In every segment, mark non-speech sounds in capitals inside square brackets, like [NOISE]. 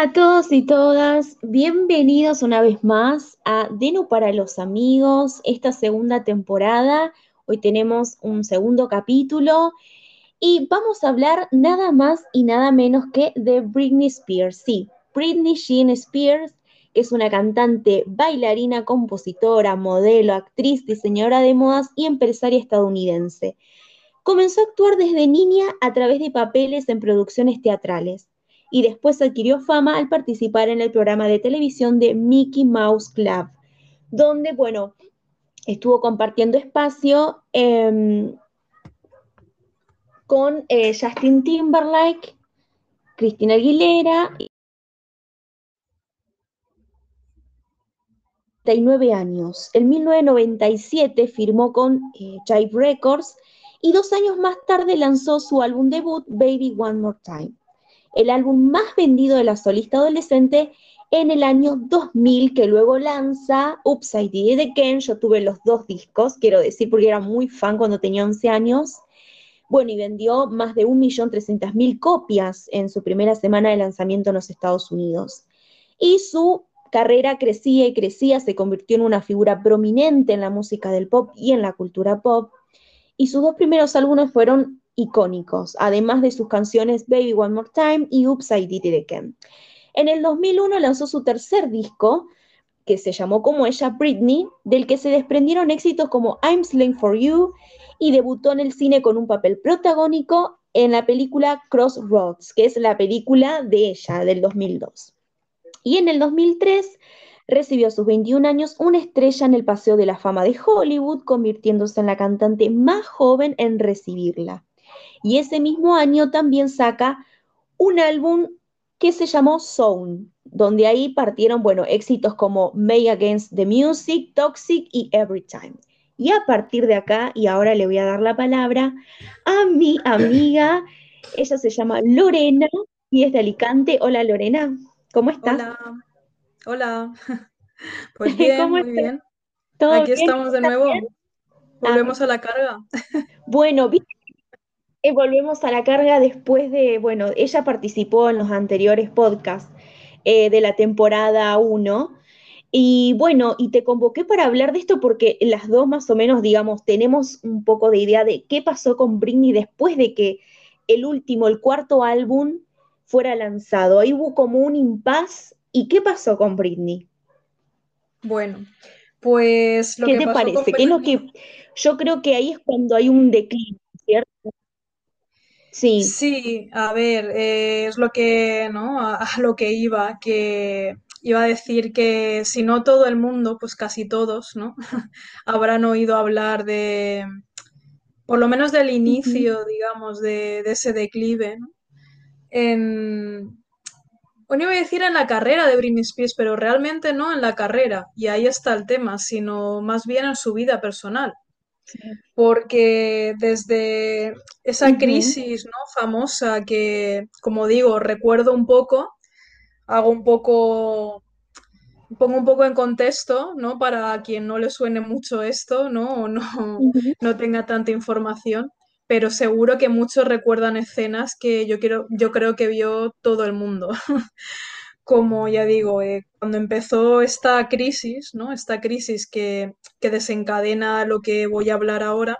a todos y todas, bienvenidos una vez más a Deno para los amigos, esta segunda temporada. Hoy tenemos un segundo capítulo y vamos a hablar nada más y nada menos que de Britney Spears. Sí, Britney Jean Spears, que es una cantante, bailarina, compositora, modelo, actriz, diseñadora de modas y empresaria estadounidense. Comenzó a actuar desde niña a través de papeles en producciones teatrales y después adquirió fama al participar en el programa de televisión de Mickey Mouse Club, donde, bueno, estuvo compartiendo espacio em, con eh, Justin Timberlake, Cristina Aguilera. y 39 años. En 1997 firmó con eh, Jive Records y dos años más tarde lanzó su álbum debut Baby One More Time el álbum más vendido de la solista adolescente en el año 2000, que luego lanza Upside Did It. Yo tuve los dos discos, quiero decir, porque era muy fan cuando tenía 11 años. Bueno, y vendió más de 1.300.000 copias en su primera semana de lanzamiento en los Estados Unidos. Y su carrera crecía y crecía, se convirtió en una figura prominente en la música del pop y en la cultura pop. Y sus dos primeros álbumes fueron icónicos, además de sus canciones Baby One More Time y Upside Did It Again. En el 2001 lanzó su tercer disco, que se llamó como ella Britney, del que se desprendieron éxitos como I'm Slaying for You y debutó en el cine con un papel protagónico en la película Crossroads, que es la película de ella del 2002. Y en el 2003 recibió a sus 21 años una estrella en el Paseo de la Fama de Hollywood, convirtiéndose en la cantante más joven en recibirla. Y ese mismo año también saca un álbum que se llamó Zone, donde ahí partieron, bueno, éxitos como May Against the Music, Toxic y Every Time. Y a partir de acá, y ahora le voy a dar la palabra a mi amiga, ella se llama Lorena y es de Alicante. Hola Lorena, ¿cómo estás? Hola, hola. [LAUGHS] Pues [LAUGHS] bien, muy bien. Aquí estamos de nuevo. Volvemos a la carga. [LAUGHS] Bueno, ¿viste eh, volvemos a la carga después de, bueno, ella participó en los anteriores podcasts eh, de la temporada 1. Y bueno, y te convoqué para hablar de esto porque las dos más o menos, digamos, tenemos un poco de idea de qué pasó con Britney después de que el último, el cuarto álbum fuera lanzado. Ahí hubo como un impas. ¿Y qué pasó con Britney? Bueno, pues lo ¿Qué te parece? ¿Qué es lo que yo creo que ahí es cuando hay un declive, ¿cierto? Sí. Sí, a ver, eh, es lo que, ¿no? A, lo que iba, que iba a decir que si no todo el mundo, pues casi todos, ¿no? [LAUGHS] Habrán oído hablar de, por lo menos del inicio, digamos, de, ese declive, ¿no? En, bueno, iba a decir en la carrera de Britney Spears, pero realmente no en la carrera, y ahí está el tema, sino más bien en su vida personal porque desde esa crisis ¿no? famosa que, como digo, recuerdo un poco, hago un poco, pongo un poco en contexto, ¿no? Para quien no le suene mucho esto, ¿no? O no, no tenga tanta información, pero seguro que muchos recuerdan escenas que yo, quiero, yo creo que vio todo el mundo. [LAUGHS] como ya digo, eh, cuando empezó esta crisis, ¿no? Esta crisis que, desencadena lo que voy a hablar ahora,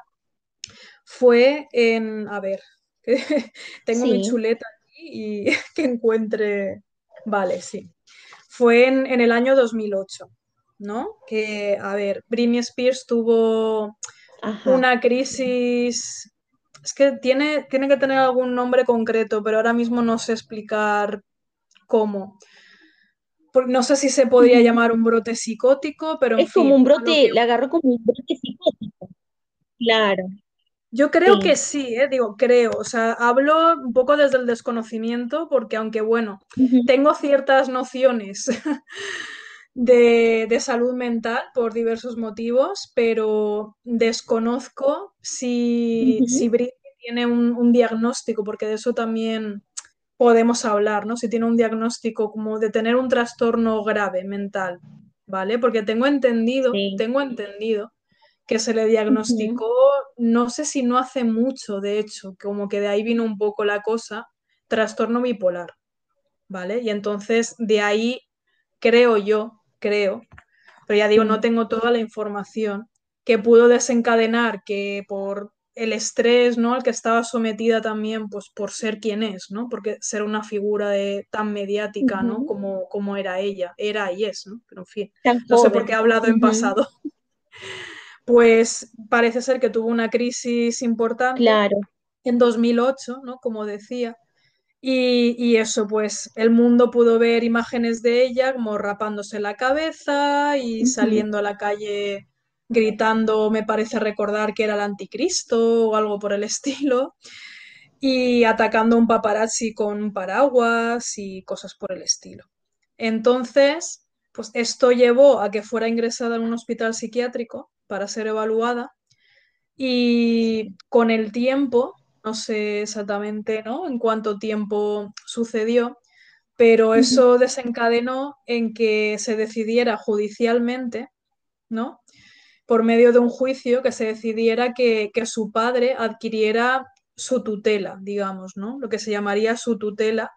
fue en, a ver, [LAUGHS] tengo mi chuleta aquí y [LAUGHS] que encuentre, vale, sí, fue en, el año 2008, ¿no? Que, a ver, Britney Spears tuvo una crisis, es que tiene, tiene que tener algún nombre concreto, pero ahora mismo no sé explicar cómo no sé si se podría llamar un brote psicótico, pero... es como un brote, le agarró como un brote psicótico. Claro. Yo creo que sí, ¿eh? digo, creo. O sea, hablo un poco desde el desconocimiento, porque aunque bueno, tengo ciertas nociones [LAUGHS] de, salud mental por diversos motivos, pero desconozco si, si Britney tiene un, diagnóstico, porque de eso también podemos hablar, ¿no? Si tiene un diagnóstico como de tener un trastorno grave mental, ¿vale? Porque tengo entendido, tengo entendido que se le diagnosticó, no sé si no hace mucho, de hecho, como que de ahí vino un poco la cosa, trastorno bipolar. ¿vale? Y entonces de ahí creo yo, creo, pero ya digo, no tengo toda la información, que pudo desencadenar que por el estrés, ¿no? Al que estaba sometida también, pues por ser quien es, ¿no? Porque ser una figura de, tan mediática, ¿no? Como, como era ella, era y es, ¿no? Pero en fin, no sé por qué he hablado en pasado. [LAUGHS] Pues parece ser que tuvo una crisis importante claro. en 2008, ¿no? Como decía. Y, eso, pues el mundo pudo ver imágenes de ella como rapándose la cabeza y saliendo a la calle gritando, me parece recordar que era el anticristo o algo por el estilo, y atacando a un paparazzi con un paraguas y cosas por el estilo. Entonces, pues esto llevó a que fuera ingresada en un hospital psiquiátrico para ser evaluada y con el tiempo, no sé exactamente ¿no? en cuánto tiempo sucedió, pero eso desencadenó en que se decidiera judicialmente, ¿no? Por medio de un juicio que se decidiera que, su padre adquiriera su tutela, digamos, ¿no? Lo que se llamaría su tutela.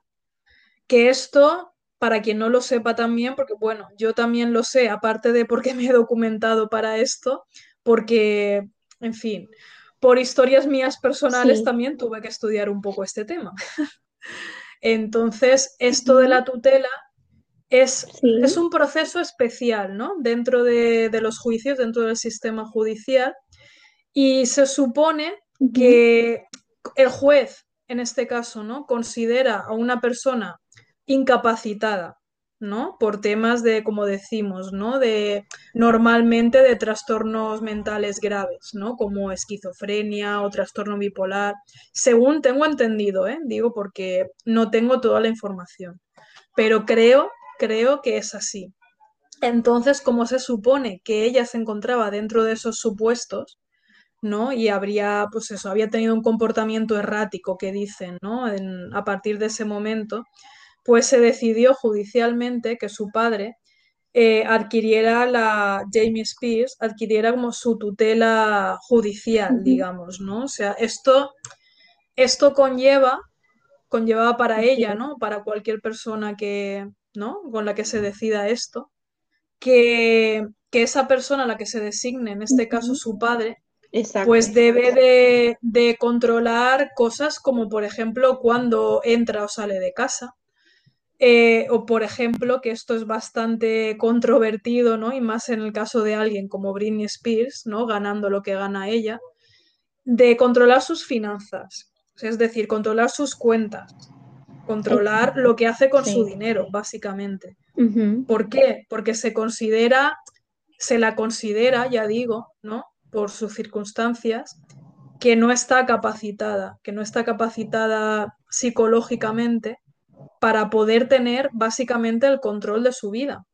Que esto, para quien no lo sepa también, porque bueno, yo también lo sé, aparte de porque me he documentado para esto, porque, en fin, por historias mías personales también tuve que estudiar un poco este tema. [LAUGHS] Entonces, esto de la tutela es, es un proceso especial, ¿no? Dentro de, los juicios, dentro del sistema judicial. Y se supone que el juez, en este caso, ¿no? Considera a una persona incapacitada, ¿no? Por temas de, como decimos, ¿no? De normalmente de trastornos mentales graves, ¿no? Como esquizofrenia o trastorno bipolar, según tengo entendido, ¿eh? Digo porque no tengo toda la información, pero creo creo que es así. Entonces, como se supone que ella se encontraba dentro de esos supuestos, ¿no? Y habría, pues eso, había tenido un comportamiento errático que dicen, ¿no? a partir de ese momento, pues se decidió judicialmente que su padre eh, adquiriera la Jamie Spears, adquiriera como su tutela judicial, digamos, ¿no? O sea, esto, esto conlleva, conllevaba para ella, ¿no? Para cualquier persona que, ¿no? Con la que se decida esto, que, esa persona a la que se designe, en este caso su padre, pues debe de, controlar cosas como, por ejemplo, cuando entra o sale de casa. Eh, o, por ejemplo, que esto es bastante controvertido, ¿no? Y más en el caso de alguien como Britney Spears, ¿no? Ganando lo que gana ella, de controlar sus finanzas, es decir, controlar sus cuentas, controlar lo que hace con su dinero, básicamente. ¿Por qué? Porque se considera, se la considera, ya digo, ¿no? Por sus circunstancias, que no está capacitada, que no está capacitada psicológicamente para poder tener básicamente el control de su vida.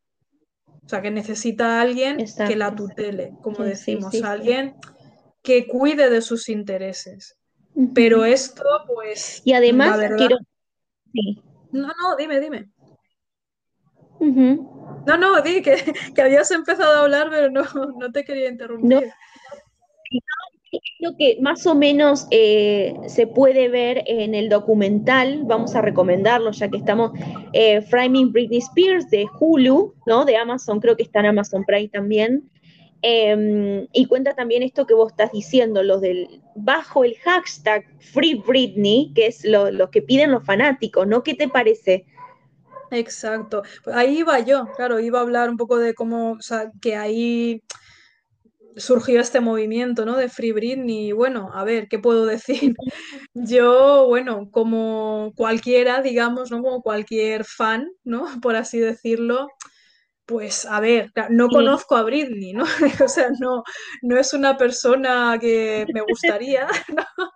O sea, que necesita a alguien que la tutele, como decimos, alguien que cuide de sus intereses. Pero esto, pues. Y además, quiero, no, no, dime, dime. No, no, di que, habías empezado a hablar, pero no, no te quería interrumpir. No. Lo que más o menos eh, se puede ver en el documental, vamos a recomendarlo ya que estamos, eh, Framing Britney Spears de Hulu, ¿no? De Amazon, creo que está en Amazon Prime también. Em, y cuenta también esto que vos estás diciendo, los del bajo el hashtag Free Britney, que es lo, que piden los fanáticos, ¿no? ¿Qué te parece? Exacto. Pues ahí iba yo, claro, iba a hablar un poco de cómo, o sea, que ahí surgió este movimiento, ¿no? De Free Britney. Y bueno, a ver, ¿qué puedo decir? [LAUGHS] Yo, bueno, como cualquiera, digamos, ¿no? Como cualquier fan, ¿no? [LAUGHS] Por así decirlo, pues a ver, no conozco a Britney, ¿no? [LAUGHS] o sea, no, no es una persona que me gustaría, [LAUGHS] ¿no?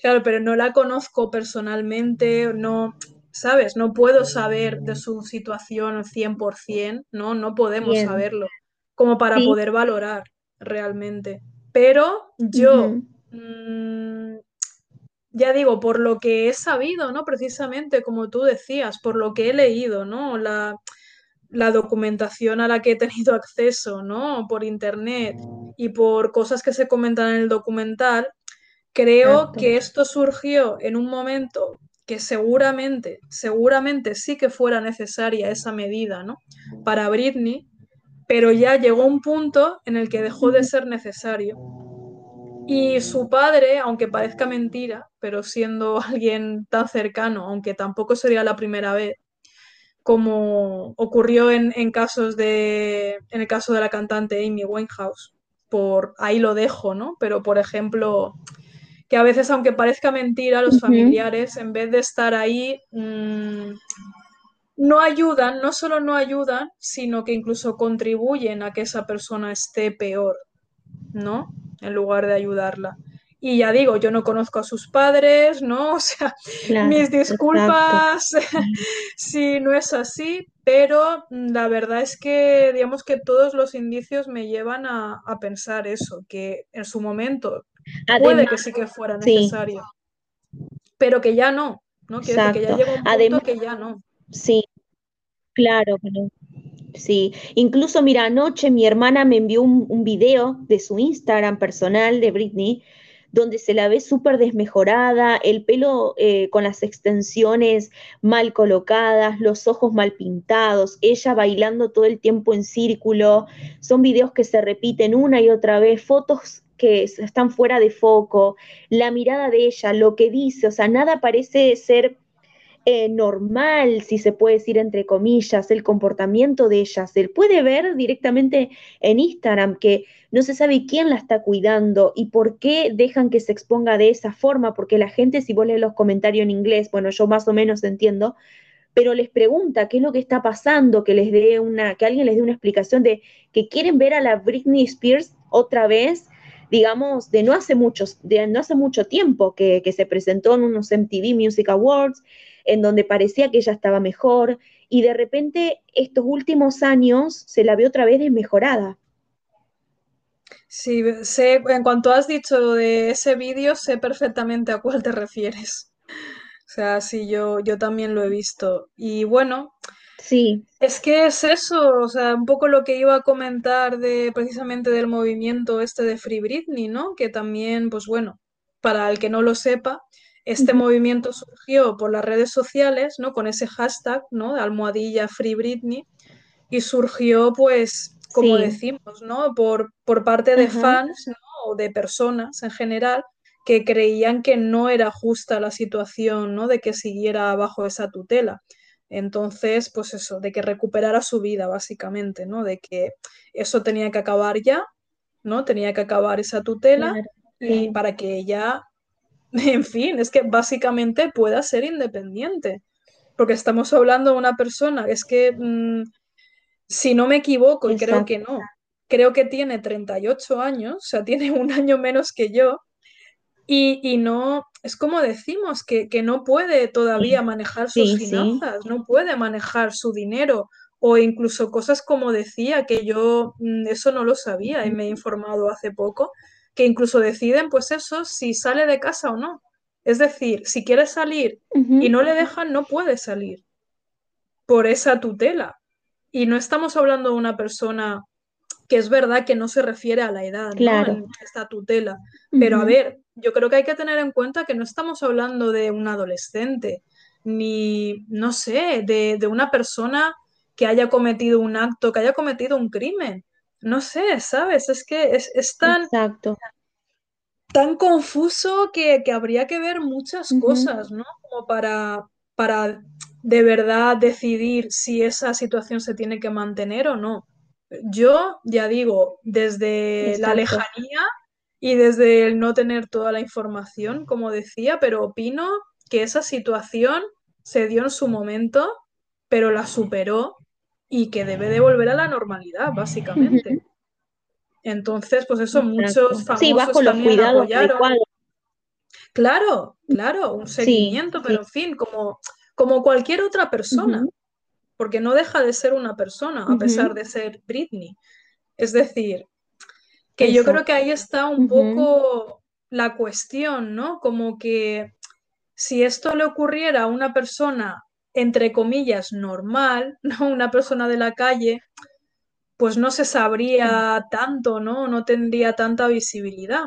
Claro, pero no la conozco personalmente, no, ¿sabes? No puedo saber de su situación 100%, ¿no? No podemos saberlo como para poder valorar realmente. Pero yo, mm, ya digo, por lo que he sabido, ¿no? Precisamente como tú decías, por lo que he leído, ¿no? La, la documentación a la que he tenido acceso, ¿no? Por internet y por cosas que se comentan en el documental, creo que esto surgió en un momento que seguramente, seguramente sí que fuera necesaria esa medida, ¿no? Para Britney, pero ya llegó un punto en el que dejó de ser necesario. Y su padre, aunque parezca mentira, pero siendo [LAUGHS] alguien tan cercano, aunque tampoco sería la primera vez, como ocurrió en, casos de, en el caso de la cantante Amy Winehouse, por ahí lo dejo, ¿no? Pero por ejemplo, que a veces, aunque parezca mentira, los familiares, en vez de estar ahí, mm, no ayudan, no solo no ayudan, sino que incluso contribuyen a que esa persona esté peor, ¿no? En lugar de ayudarla. Y ya digo, yo no conozco a sus padres, ¿no? [LAUGHS] O sea, mis disculpas [LAUGHS] si no es así, pero la verdad es que, digamos que todos los indicios me llevan a, pensar eso, que en su momento puede que sí que fuera necesario, pero que ya no, ¿no? que ya llega un punto que ya no. Sí, claro, pero sí. Incluso, mira, anoche mi hermana me envió un, un video de su Instagram personal de Britney donde se la ve súper desmejorada, el pelo eh, con las extensiones mal colocadas, los ojos mal pintados, ella bailando todo el tiempo en círculo, son videos que se repiten una y otra vez, fotos que están fuera de foco, la mirada de ella, lo que dice, o sea, nada parece ser eh, normal, si se puede decir entre comillas, el comportamiento de ella. Se puede ver directamente en Instagram que no se sabe quién la está cuidando y por qué dejan que se exponga de esa forma, porque la gente, si vos lees los comentarios en inglés, bueno, yo más o menos entiendo, pero les pregunta qué es lo que está pasando, que les dé una, que alguien les dé una explicación de que quieren ver a la Britney Spears otra vez, digamos, de no hace de no hace mucho tiempo que, que se presentó en unos MTV Music Awards, en donde parecía que ella estaba mejor y de repente estos últimos años se la ve otra vez desmejorada. Sí, sé, en cuanto has dicho de ese vídeo, sé perfectamente a cuál te refieres. O sea, sí, yo, yo también lo he visto. Y bueno, sí. Es que es eso, o sea, un poco lo que iba a comentar de precisamente del movimiento este de Free Britney, ¿no? Que también, pues bueno, para el que no lo sepa, este movimiento surgió por las redes sociales, ¿no? Con ese hashtag, ¿no? De almohadilla Free Britney. Y surgió, pues, como decimos, ¿no? Por, por parte de fans, O de personas en general que creían que no era justa la situación, ¿no? De que siguiera bajo esa tutela. Entonces, pues eso, de que recuperara su vida, básicamente, ¿no? De que eso tenía que acabar ya, ¿no? Tenía que acabar esa tutela y para que ella [LAUGHS] en fin, es que básicamente pueda ser independiente. Porque estamos hablando de una persona, es que, mm, si no me equivoco, y creo que no, creo que tiene 38 años, o sea, [LAUGHS] tiene un año menos que yo, y, no, es como decimos, que, no puede todavía manejar sus finanzas, no puede manejar su dinero, o incluso cosas como decía, que yo mm, eso no lo sabía y me he informado hace poco, que incluso deciden, pues eso, si sale de casa o no. Es decir, si quiere salir y no le dejan, no puede salir por esa tutela. Y no estamos hablando de una persona que es verdad que no se refiere a la edad, ¿no? esta tutela. Pero a ver, yo creo que hay que tener en cuenta que no estamos hablando de un adolescente, ni, no sé, de, de una persona que haya cometido un acto, que haya cometido un crimen no sé, ¿sabes? Es que es, tan, tan confuso que, habría que ver muchas cosas, ¿no? Como para, para de verdad decidir si esa situación se tiene que mantener o no. Yo, ya digo, desde la lejanía y desde el no tener toda la información, como decía, pero opino que esa situación se dio en su momento, pero la superó y que debe de volver a la normalidad, básicamente. Entonces, pues eso, muchos famosos sí, bajo los cuidados Claro, claro, un seguimiento, pero en fin, como, como cualquier otra persona, porque no deja de ser una persona, a pesar de ser Britney. Es decir, que yo creo que ahí está un poco la cuestión, ¿no? Como que si esto le ocurriera a una persona entre comillas, normal, ¿no? [LAUGHS] Una persona de la calle, pues no se sabría tanto, ¿no? No tendría tanta visibilidad.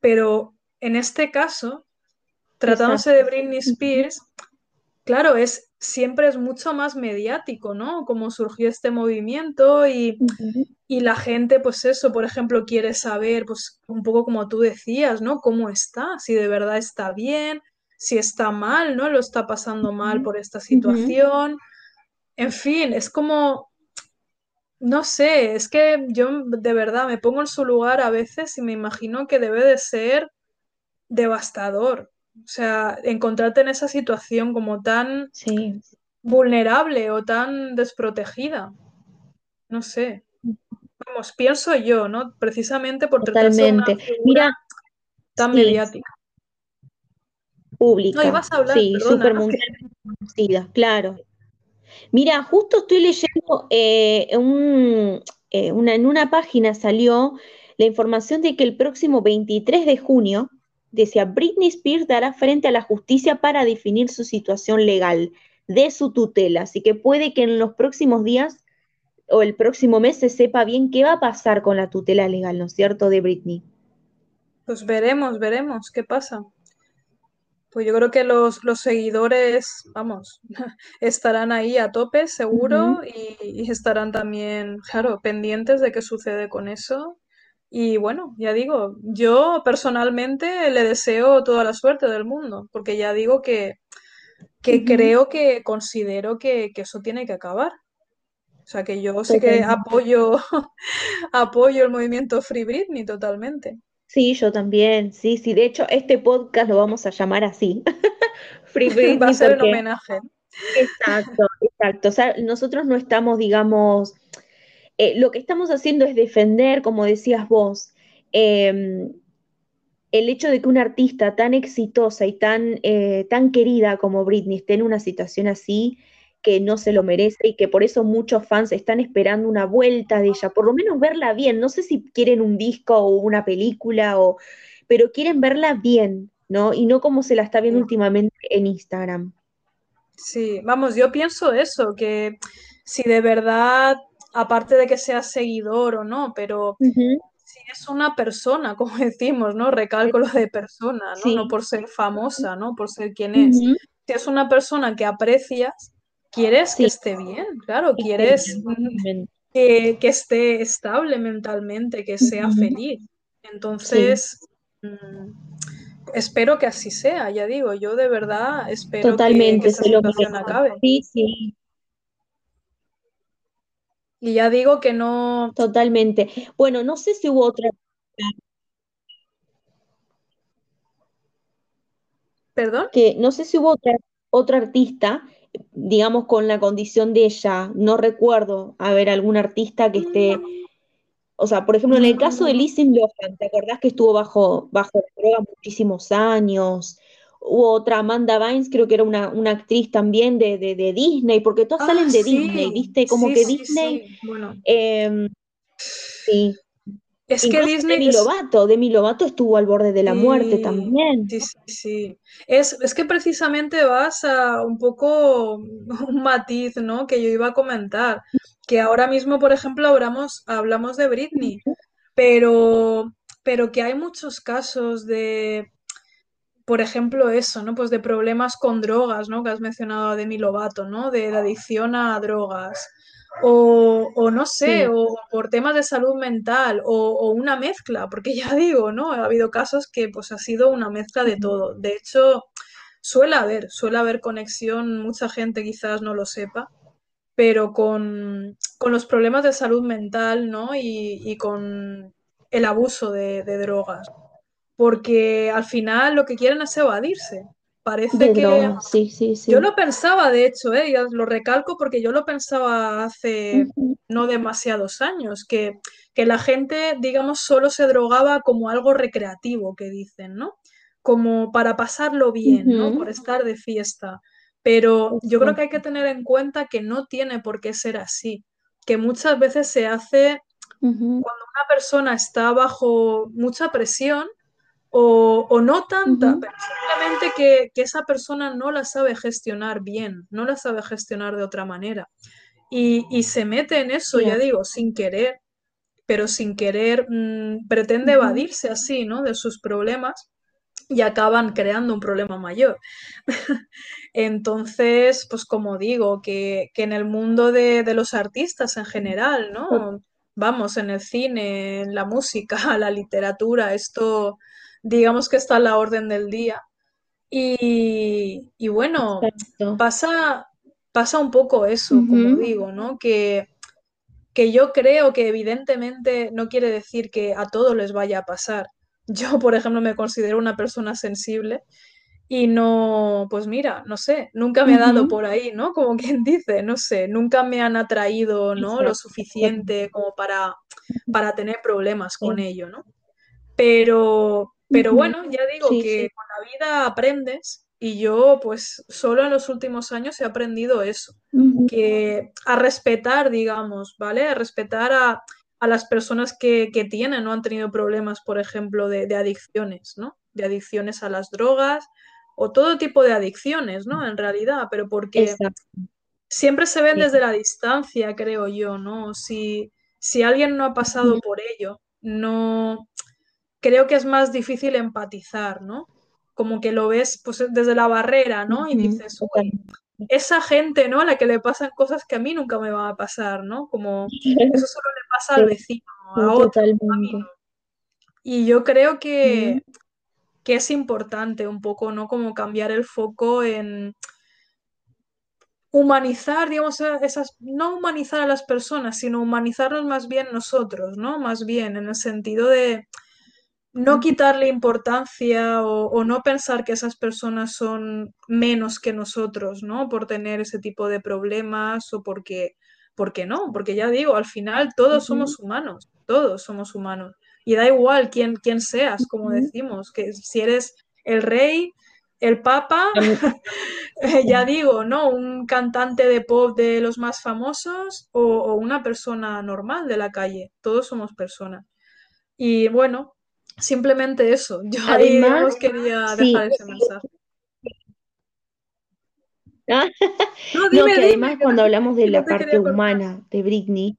Pero en este caso, tratándose de Britney Spears, claro, es, siempre es mucho más mediático, ¿no? Como surgió este movimiento y, y la gente, pues eso, por ejemplo, quiere saber, pues un poco como tú decías, ¿no? ¿Cómo está? Si de verdad está bien, si está mal, ¿no? Lo está pasando mal por esta situación. En fin, es como, no sé, es que yo de verdad me pongo en su lugar a veces y me imagino que debe de ser devastador. O sea, encontrarte en esa situación como tan vulnerable o tan desprotegida. No sé. Vamos, pienso yo, ¿no? Precisamente por tratarse de una Mira, tan mediática. Pública. No, ibas a hablar, sí, mundial claro. Mira, justo estoy leyendo eh, eh, una, en una página salió la información de que el próximo 23 de junio, decía, Britney Spears dará frente a la justicia para definir su situación legal de su tutela. Así que puede que en los próximos días o el próximo mes se sepa bien qué va a pasar con la tutela legal, ¿no es cierto?, de Britney. Pues veremos, veremos qué pasa. Pues yo creo que los, seguidores, vamos, [LAUGHS] estarán ahí a tope, seguro, y, estarán también, claro, pendientes de qué sucede con eso. Y bueno, ya digo, yo personalmente le deseo toda la suerte del mundo, porque ya digo que, que creo que considero que, eso tiene que acabar. O sea que yo sí que apoyo, [LAUGHS] apoyo el movimiento Free Britney totalmente. Sí, yo también, sí, sí. De hecho, este podcast lo vamos a llamar así. [LAUGHS] Free Britney. [LAUGHS] Va a ser un homenaje. Exacto, exacto. O sea, nosotros no estamos, digamos, eh, lo que estamos haciendo es defender, como decías vos, em, el hecho de que una artista tan exitosa y tan, eh, tan querida como Britney esté en una situación así, que no se lo merece y que por eso muchos fans están esperando una vuelta de ella, por lo menos verla bien. No sé si quieren un disco o una película, o, pero quieren verla bien, ¿no? Y no como se la está viendo últimamente en Instagram. Sí, vamos, yo pienso eso, que si de verdad, aparte de que seas seguidor o no, pero si es una persona, [LAUGHS] como decimos, ¿no? Recalco lo de persona, ¿no? No por ser famosa, ¿no? Por ser quien es. Si es una persona que aprecias, quieres que esté bien, claro, quieres que, esté estable mentalmente, que sea feliz. Entonces, mm, espero que así sea, ya digo, yo de verdad espero que, esta situación acabe. Sí, sí. Y ya digo que no. Totalmente. Bueno, no sé si hubo otra. ¿Perdón? Que no sé si hubo otra, otra artista digamos, con la condición de ella, no recuerdo a ver algún artista que esté, o sea, por ejemplo, en el caso de Lizzie Lohan, ¿te acordás que estuvo bajo, bajo droga muchísimos años? Hubo otra Amanda Bynes, creo que era una, actriz también de, de, Disney, porque todas salen ah, de Disney, ¿viste? Como que Disney. Bueno. Em, sí, es que Disney. Demi Lovato, Demi Lovato estuvo al borde de la muerte también. Sí, sí, sí. Es, que precisamente vas a un poco [LAUGHS] un matiz, ¿no? Que yo iba a comentar. Que ahora mismo, por ejemplo, hablamos, hablamos de Britney, pero, pero que hay muchos casos de, por ejemplo, eso, ¿no? Pues de problemas con drogas, ¿no? Que has mencionado a Demi Lovato, ¿no? De, de adicción a drogas o, no sé, o por temas de salud mental, o, una mezcla, porque ya digo, ¿no? Ha habido casos que pues ha sido una mezcla de todo. De hecho, suele haber, suele haber conexión, mucha gente quizás no lo sepa, pero con, los problemas de salud mental, ¿no? Y, con el abuso de, de drogas. Porque al final lo que quieren es evadirse. Parece que sí, sí, sí. yo lo pensaba, de hecho, ¿eh? lo recalco porque yo lo pensaba hace no demasiados años, que, que, la gente, digamos, solo se drogaba como algo recreativo, que dicen, ¿no? Como para pasarlo bien, ¿no? Por estar de fiesta. Pero yo creo que hay que tener en cuenta que no tiene por qué ser así, que muchas veces se hace cuando una persona está bajo mucha presión o, no tanta, pero simplemente que, esa persona no la sabe gestionar bien, no la sabe gestionar de otra manera. Y, se mete en eso, ya digo, sin querer, pero sin querer mm, pretende evadirse así, ¿no? De sus problemas. y acaban creando un problema mayor. [LAUGHS] Entonces, pues como digo, que, en el mundo de, los artistas en general, ¿no? Vamos, en el cine, en la música, [LAUGHS] la literatura, esto digamos que está a la orden del día. Y, bueno, pasa, pasa un poco eso, como digo, ¿no? Que, que yo creo que evidentemente no quiere decir que a todos les vaya a pasar. Yo, por ejemplo, me considero una persona sensible y no, pues mira, no sé, nunca me ha dado por ahí, ¿no? Como quien dice, no sé, nunca me han atraído, ¿no? Lo suficiente como para, para tener problemas con ello, ¿no? Pero, pero bueno, ya digo que con la vida aprendes y yo pues solo en los últimos años he aprendido eso, que a respetar, digamos, ¿vale? A respetar a, las personas que, tienen, ¿no? Han tenido problemas, por ejemplo, de, de adicciones, ¿no? De adicciones a las drogas o todo tipo de adicciones, ¿no? En realidad, pero porque siempre se ven desde la distancia, creo yo, ¿no? Si, si alguien no ha pasado por ello, no creo que es más difícil empatizar, ¿no? Como que lo ves pues, desde la barrera, ¿no? Y dices, esa gente, ¿no? A la que le pasan cosas que a mí nunca me van a pasar, ¿no? Como [LAUGHS] eso solo le pasa al vecino, a otro. Y yo creo que, que es importante un poco, ¿no? Como cambiar el foco en humanizar, digamos, esas, no humanizar a las personas, sino humanizarnos más bien nosotros, ¿no? Más bien en el sentido de no quitarle importancia o, no pensar que esas personas son menos que nosotros, ¿no? Por tener ese tipo de problemas o porque, porque no, porque ya digo, al final todos somos humanos, todos somos humanos y da igual quién, quién seas, como decimos, que si eres el rey, el papa, [LAUGHS] eh, ya digo, ¿no? Un cantante de pop de los más famosos o, una persona normal de la calle, todos somos personas. Y bueno, simplemente eso, [LAUGHS] yo además, quería dejar ese mensaje. [LAUGHS] no, que además cuando hablamos de la parte humana de Britney,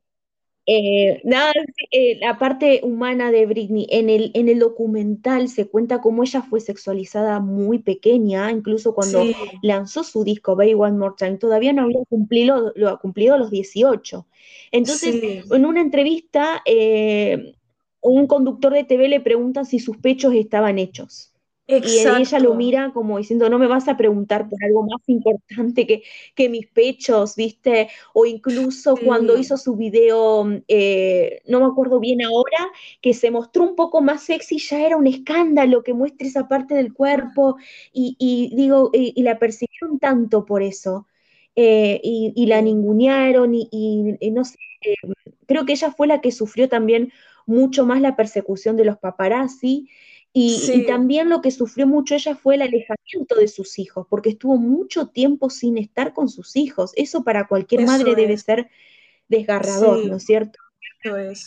eh, nada, eh, la parte humana de Britney, en el, en el documental se cuenta cómo ella fue sexualizada muy pequeña, incluso cuando lanzó su disco Baby One More Time, todavía no había cumplido, lo, ha cumplido los 18. Entonces, en una entrevista, eh, un conductor de TV le pregunta si sus pechos estaban hechos. Y ella lo mira como diciendo, no me vas a preguntar por algo más importante que, que mis pechos, ¿viste? O incluso cuando hizo su video, eh, no me acuerdo bien ahora, que se mostró un poco más sexy, ya era un escándalo que muestre esa parte del cuerpo. Y, digo, y, la persiguieron tanto por eso. Eh, y, la ningunearon y, no sé, eh, creo que ella fue la que sufrió también mucho más la persecución de los paparazzi y, también lo que sufrió mucho ella fue el alejamiento de sus hijos, porque estuvo mucho tiempo sin estar con sus hijos. Eso para cualquier madre debe ser desgarrador, ¿no es cierto?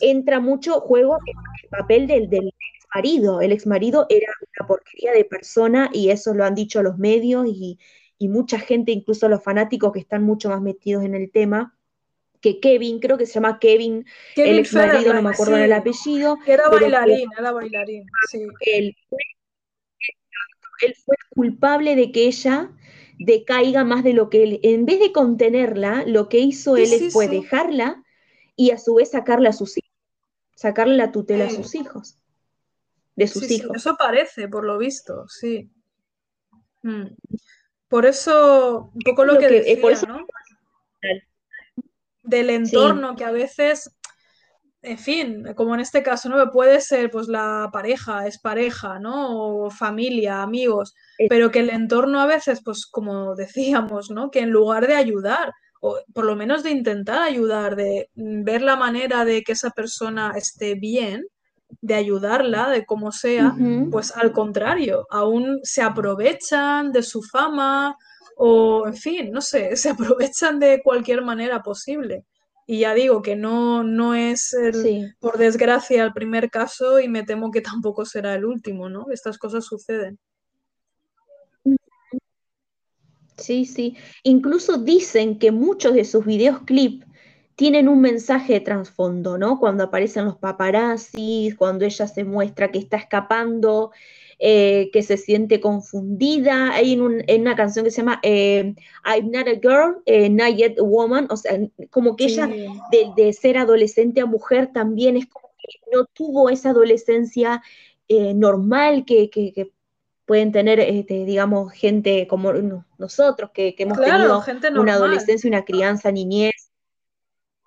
Entra mucho juego el papel del, del ex marido. El ex marido era una porquería de persona y eso lo han dicho los medios y, y mucha gente, incluso los fanáticos que están mucho más metidos en el tema que Kevin, creo que se llama Kevin, el ex marido, no me acuerdo el apellido. Era bailarín, era bailarín, Él, fue culpable de que ella decaiga más de lo que él, en vez de contenerla, lo que hizo él fue dejarla y a su vez sacarla a sus hijos, sacarle la tutela a sus hijos, de sus hijos. eso parece, por lo visto, sí. Mm. Por eso, un poco lo, que, decía, ¿no? Del entorno que a veces, en fin, como en este caso, ¿no? Puede ser pues la pareja, es pareja, ¿no? O familia, amigos, pero que el entorno a veces, pues como decíamos, ¿no? Que en lugar de ayudar, o por lo menos de intentar ayudar, de ver la manera de que esa persona esté bien, de ayudarla, de cómo sea, pues al contrario, aún se aprovechan de su fama, o en fin, no sé, [LAUGHS] se aprovechan de cualquier manera posible. Y ya digo que no, no es, por desgracia, el primer caso y me temo que tampoco será el último, ¿no? Estas cosas suceden. Sí, sí. Incluso dicen que muchos de sus videos clip tienen un mensaje de trasfondo, ¿no? Cuando aparecen los paparazzis, cuando ella se muestra que está escapando, eh, que se siente confundida. Hay en, una canción que se llama eh, I'm not a girl, eh, not yet a woman, o sea, como que ella de, ser adolescente a mujer también es como que no tuvo esa adolescencia normal que, pueden tener, este, digamos, gente como nosotros, que, hemos tenido una adolescencia, una crianza, niñez.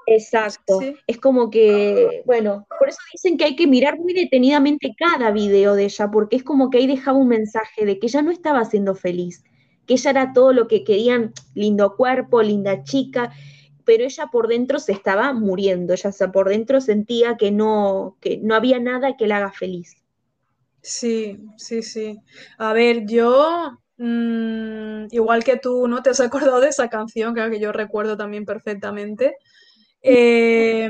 Exacto. Es como que, bueno, por eso dicen que hay que mirar muy detenidamente cada video de ella, porque es como que ahí dejaba un mensaje de que ella no estaba siendo feliz, que ella era todo lo que querían, lindo cuerpo, linda chica, pero ella por dentro se estaba muriendo, ella por dentro sentía que no, que no había nada que la haga feliz. Sí, sí, sí. A ver, yo, mm, igual que tú, ¿no? Te has acordado de esa canción, que yo recuerdo también perfectamente. Eh,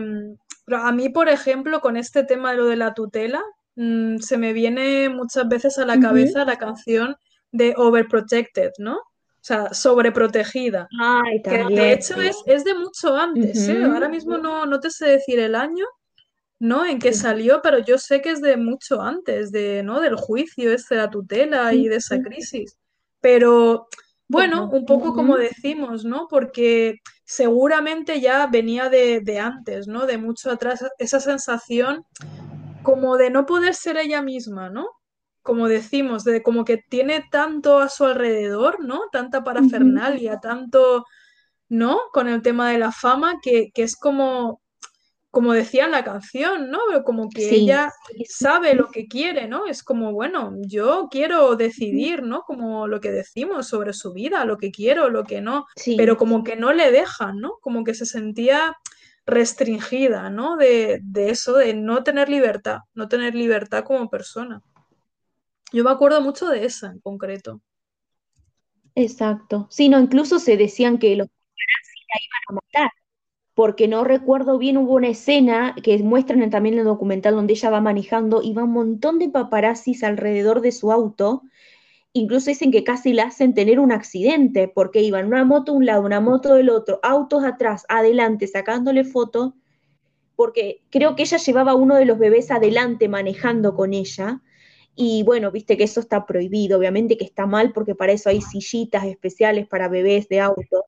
a mí, por ejemplo, con este tema de lo de la tutela, mm, se me viene muchas veces a la cabeza la canción de Overprotected, ¿no? O sea, sobreprotegida. Ay, que de hecho es, de mucho antes, ¿eh? Ahora mismo no, no te sé decir el año, ¿no? En que salió, pero yo sé que es de mucho antes, de, ¿no? Del juicio este de la tutela y de esa crisis. Pero bueno, un poco como decimos, ¿no? Porque seguramente ya venía de, antes, ¿no? De mucho atrás, esa sensación como de no poder ser ella misma, ¿no? Como decimos, de como que tiene tanto a su alrededor, ¿no? Tanta parafernalia, tanto, ¿no? Con el tema de la fama, que, que es como como decía en la canción, ¿no? Pero como que ella sabe lo que quiere, ¿no? Es como, bueno, yo quiero decidir, ¿no? Como lo que decimos sobre su vida, lo que quiero, lo que no, pero como que no le dejan, ¿no? Como que se sentía restringida, ¿no? De, de, eso, de no tener libertad, no tener libertad como persona. Yo me acuerdo mucho de esa en concreto. Exacto. Sí, no, incluso se decían que los la iban a matar porque no recuerdo bien, hubo una escena que muestran también en el documental donde ella va manejando y va un montón de paparazzis alrededor de su auto. Incluso dicen que casi la hacen tener un accidente, porque iban una moto de un lado, una moto del otro, autos atrás, adelante, sacándole fotos, porque creo que ella llevaba uno de los bebés adelante manejando con ella. Y bueno, viste que eso está prohibido, obviamente que está mal porque para eso hay sillitas especiales para bebés de auto.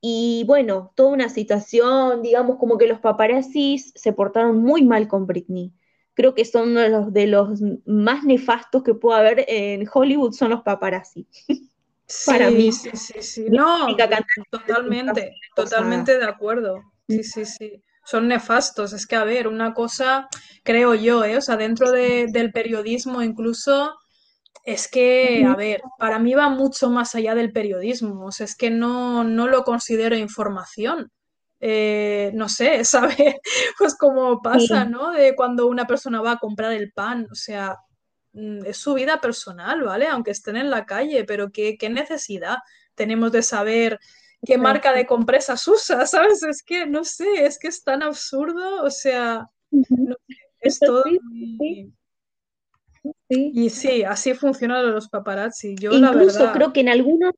Y bueno, toda una situación, digamos, como que los paparazzis se portaron muy mal con Britney. Creo que son uno de los, de los más nefastos que puede haber en Hollywood, son los paparazzi. [LAUGHS] Para mí. Sí, sí, sí. No, totalmente, totalmente de acuerdo. Sí, sí, sí. Son nefastos. Es que, a ver, una cosa, creo yo, ¿eh? o sea, dentro del periodismo incluso es que, a ver, para mí va mucho más allá del periodismo, o sea, es que no, no lo considero información. Eh, no sé, [LAUGHS] ¿sabes? Pues como pasa, ¿no? De cuando una persona va a comprar el pan, o sea, mm, es su vida personal, ¿vale? Aunque estén en la calle, pero ¿qué, necesidad tenemos de saber qué marca de compresas [LAUGHS] usa, ¿sabes? Es que, no sé, es que es tan absurdo, o sea, es todo y sí, así funcionan los paparazzi. Yo Incluso creo que en algunos,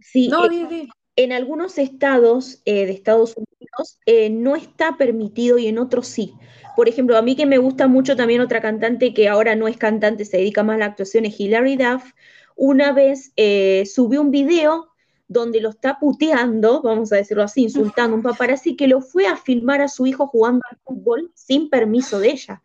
sí, eh, en algunos estados eh, de Estados Unidos eh, no está permitido y en otros sí. Por ejemplo, a mí que me gusta mucho también otra cantante que ahora no es cantante, se dedica más a la actuación, es Hilary Duff. Una vez subió un video donde lo está puteando, vamos a decirlo así, insultando a un paparazzi que lo fue a filmar a su hijo jugando al fútbol sin permiso de ella.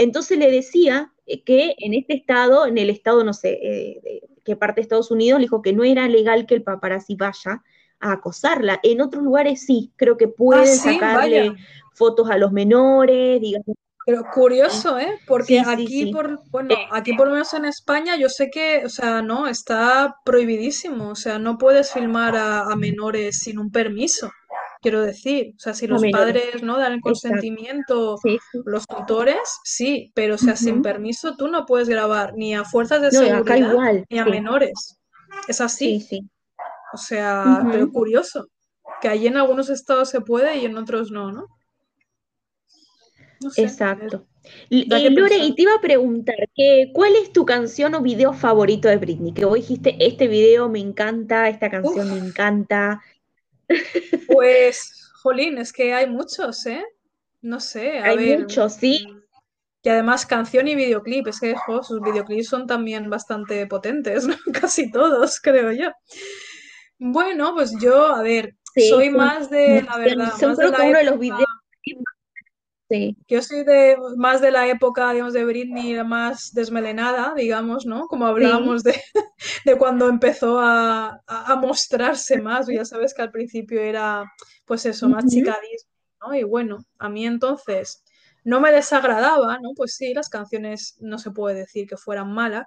Entonces le decía eh, que en este estado, en el estado, no sé, eh, qué parte de Estados Unidos, le dijo que no era legal que el paparazzi vaya a acosarla. En otros lugares sí, creo que pueden ah, sacarle fotos a los menores, digamos. Pero curioso, ¿eh? Porque aquí, por, bueno, eh, aquí por lo menos en España, yo sé que, o sea, no, está prohibidísimo. O sea, no puedes filmar a menores sin un permiso quiero decir. O sea, si los padres no dan el consentimiento, los tutores, sí, pero o sea, sin permiso tú no puedes grabar ni a fuerzas de seguridad ni a menores. Es así. Sí, O sea, pero curioso, que ahí en algunos estados se puede y en otros no, ¿no? Exacto. Y Lore, y te iba a preguntar, que, ¿cuál es tu canción o video favorito de Britney? Que vos dijiste, este video me encanta, esta canción me encanta. Pues, jolín, es que hay muchos, ¿eh? No sé, hay muchos, sí. Y además canción y videoclip, es que sus videoclips son también bastante potentes, ¿no? [LAUGHS] Casi todos, creo yo. Bueno, pues yo, a ver, soy más de, la verdad, más de la de los videos yo soy de más de la época, digamos, de Britney, más desmelenada, digamos, ¿no? Como hablábamos [LAUGHS] de, cuando empezó a, mostrarse más, ya sabes que al principio era, pues eso, más chica ¿no? Y bueno, a mí entonces no me desagradaba, ¿no? Pues sí, las canciones no se puede decir que fueran malas,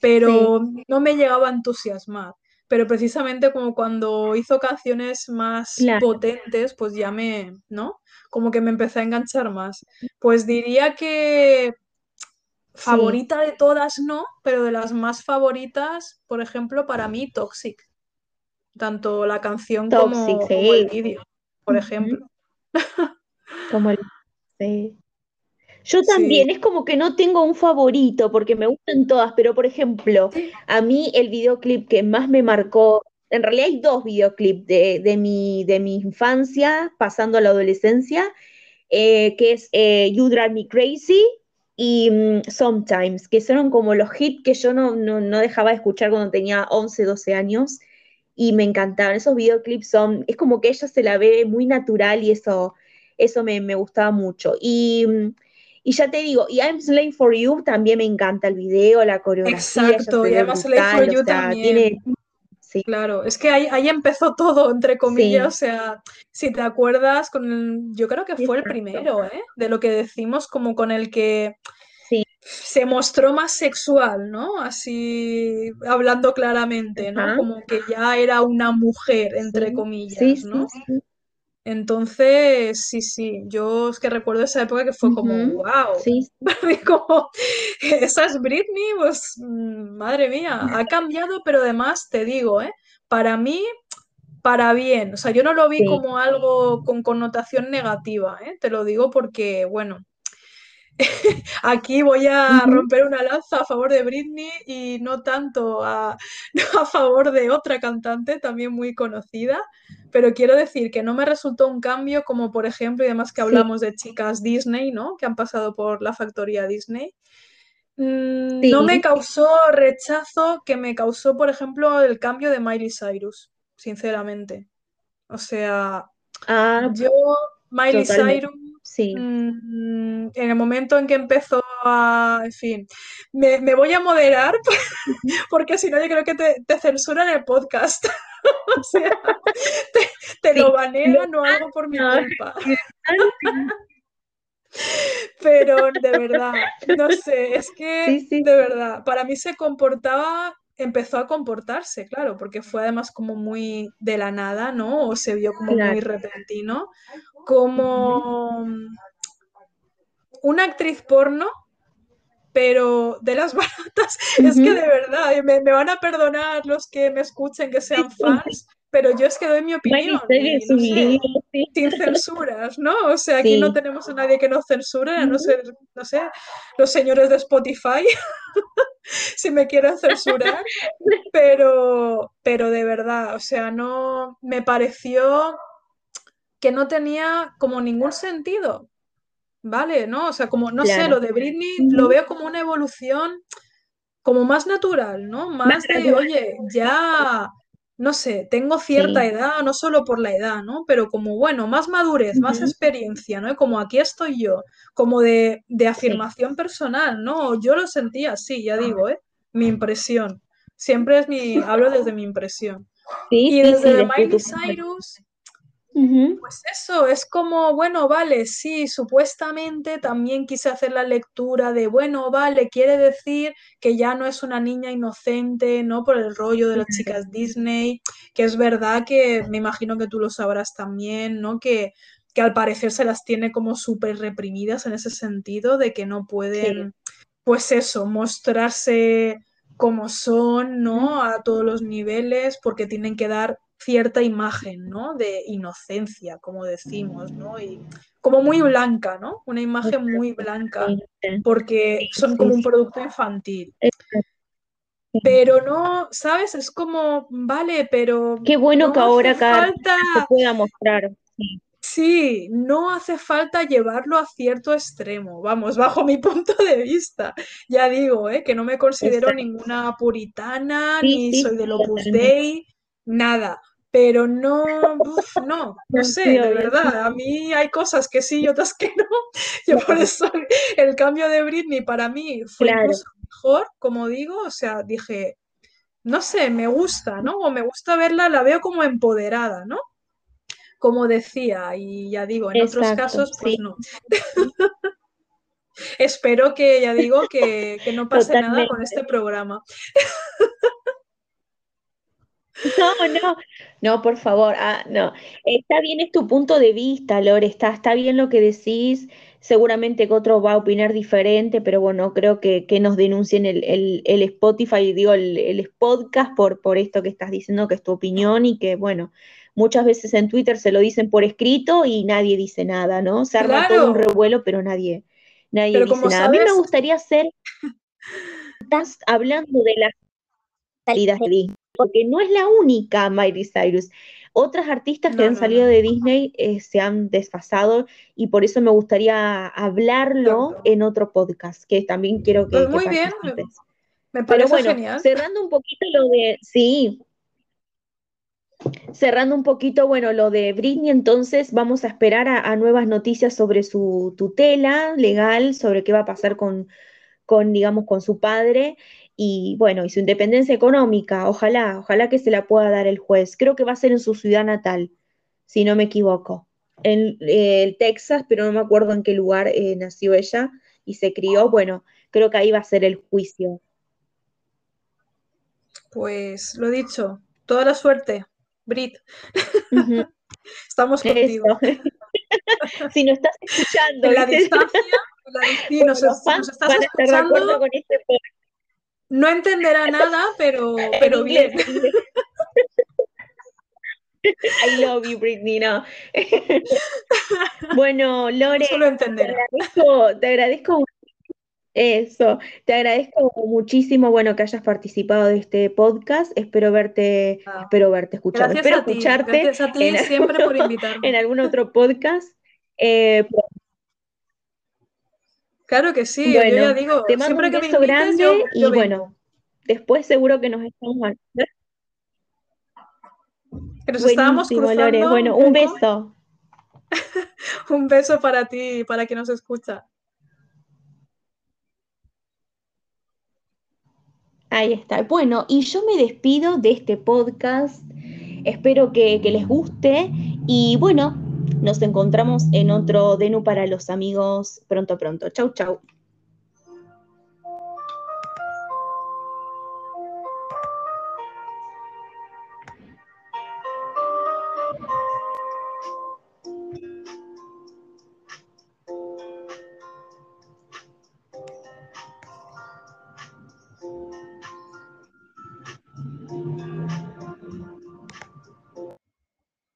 pero no me llegaba a entusiasmar. Pero precisamente como cuando hizo canciones más potentes, pues ya me, ¿no? como que me empecé a enganchar más. Pues diría que favorita de todas no, pero de las más favoritas, por ejemplo, para mí Toxic. Tanto la canción como, el vídeo, por ejemplo. Como el... Yo también, es como que no tengo un favorito porque me gustan todas, pero por ejemplo, a mí el videoclip que más me marcó en realidad hay dos videoclips de, mi, de mi infancia pasando a la adolescencia, eh, que es eh, You Drive Me Crazy y mm, Sometimes, que son como los hits que yo no, dejaba de escuchar cuando tenía 11, 12 años y me encantaban. Esos videoclips son, es como que ella se la ve muy natural y eso, eso me, gustaba mucho. Y, mm, y, ya te digo, y I'm Slave for You también me encanta el video, la coreografía. Exacto, y además Slave for You también. Claro, es que ahí, empezó todo, entre comillas, o sea, si te acuerdas, con yo creo que fue el primero, ¿eh? De lo que decimos como con el que se mostró más sexual, ¿no? Así, hablando claramente, ¿no? Como que ya era una mujer, entre comillas, ¿no? Entonces, sí, sí, yo es que recuerdo esa época que fue como, wow, sí. [LAUGHS] como, esa es Britney, pues, mm, madre mía, ha cambiado, pero además te digo, ¿eh? Para mí, para bien, o sea, yo no lo vi como algo con connotación negativa, ¿eh? Te lo digo porque, bueno, [LAUGHS] Aquí voy a romper una lanza a favor de Britney y no tanto a, [LAUGHS] a, favor de otra cantante también muy conocida, pero quiero decir que no me resultó un cambio como por ejemplo, y además que hablamos de chicas Disney, ¿no? Que han pasado por la factoría Disney. Mm, no me causó rechazo que me causó, por ejemplo, el cambio de Miley Cyrus, sinceramente. O sea, ah, yo, Miley Cyrus Sí. Mm, en el momento en que empezó a, en fin, me, voy a moderar [LAUGHS] porque si no yo creo que te, censuran el podcast. [LAUGHS] [LAUGHS] o sea, te, lo banean o algo por mi culpa. [LAUGHS] Pero de verdad, no sé, es que de verdad, para mí se comportaba, empezó a comportarse, claro, porque fue además como muy de la nada, ¿no? O se vio como muy repentino. Como una actriz porno, pero de las [LAUGHS] baratas. Es que de verdad, me, van a perdonar los que me escuchen que sean fans, pero yo es que doy mi opinión. sin censuras, ¿no? O sea, aquí no tenemos a nadie que nos censure, a no ser, no sé, los señores de Spotify, [LAUGHS] si me quieren censurar, pero, pero de verdad, o sea, no, me pareció que no tenía como ningún sentido, ¿vale? ¿No? O sea, como, no sé, lo de Britney lo veo como una evolución como más natural, ¿no? Más, de, oye, ya, no sé, tengo cierta edad, no solo por la edad, ¿no? Pero como, bueno, más madurez, más experiencia, ¿no? Y como aquí estoy yo, como de, afirmación personal, ¿no? Yo lo sentía así, ya digo, ¿eh? Mi impresión. Siempre es mi, hablo desde mi impresión. y desde Miley Cyrus, pues eso, es como, bueno, vale, sí, supuestamente también quise hacer la lectura de, bueno, vale, quiere decir que ya no es una niña inocente, ¿no? Por el rollo de las chicas Disney, que es verdad que me imagino que tú lo sabrás también, ¿no? Que, que al parecer se las tiene como súper reprimidas en ese sentido, de que no pueden, pues eso, mostrarse como son, ¿no? A todos los niveles, porque tienen que dar cierta imagen, ¿no? De inocencia, como decimos, ¿no? Y como muy blanca, ¿no? Una imagen muy blanca, porque son como un producto infantil. Pero no, ¿sabes? Es como, vale, pero... Qué bueno que ahora cada se pueda mostrar. Sí, no hace falta llevarlo a cierto extremo, vamos, bajo mi punto de vista. Ya digo, ¿eh? que no me considero ninguna puritana, ni soy del Opus Dei, nada. Pero no, no, [LAUGHS] no sé, de verdad, a mí hay cosas que sí y otras que no. [LAUGHS] Yo por eso el cambio de Britney para mí fue incluso mejor, como digo, o sea, dije, no sé, me gusta, ¿no? O me gusta verla, la veo como empoderada, ¿no? como decía, y ya digo, en otros casos, pues no. [LAUGHS] Espero que, ya digo, que, no pase nada con este programa. No, no, no, por favor, ah, no. Está bien, es tu punto de vista, Lore, está, está bien lo que decís. Seguramente que otro va a opinar diferente, pero bueno, creo que, nos denuncien el, el, Spotify, digo, el, el podcast por, por esto que estás diciendo, que es tu opinión y que, bueno, Muchas veces en Twitter se lo dicen por escrito y nadie dice nada, ¿no? Se arma todo un revuelo, pero nadie, nadie dice nada. A mí me gustaría hacer, [LAUGHS] estás hablando de las salidas de Disney, porque no es la única Miley Cyrus. Otras artistas que han salido de Disney eh, se han desfasado y por eso me gustaría hablarlo en otro podcast, que también quiero que... Pues muy bien, me parece Pero bueno, cerrando un poquito lo de, sí, Cerrando un poquito, bueno, lo de Britney, entonces vamos a esperar a, nuevas noticias sobre su tutela legal, sobre qué va a pasar con, con, digamos, con su padre y, bueno, y su independencia económica. Ojalá, ojalá que se la pueda dar el juez. Creo que va a ser en su ciudad natal, si no me equivoco. En eh, Texas, pero no me acuerdo en qué lugar eh, nació ella y se crió. Bueno, creo que ahí va a ser el juicio. Pues lo dicho, toda la suerte. Brit. [LAUGHS] Estamos contigo. [LAUGHS] si nos estás escuchando. En la distancia, la, nos, estás escuchando. Este no entenderá nada, pero, pero [LAUGHS] bien. I love you, Britney, no. bueno, Lore, Solo te agradezco, te agradezco eso, te agradezco muchísimo, bueno, que hayas participado de este podcast. Espero verte, ah, espero verte, escuchar, espero escucharte. Gracias a ti en siempre por [LAUGHS] invitarme. En algún otro podcast. Eh, claro que sí, yo ya digo, te mando un beso grande y bueno, después seguro que nos estamos que nos estábamos cruzando Bueno, un beso. [LAUGHS] un beso para ti, para quien nos escucha. Ahí está. Bueno, y yo me despido de este podcast. Espero que, les guste. Y bueno, nos encontramos en otro Denu para los amigos pronto, pronto. Chau, chau.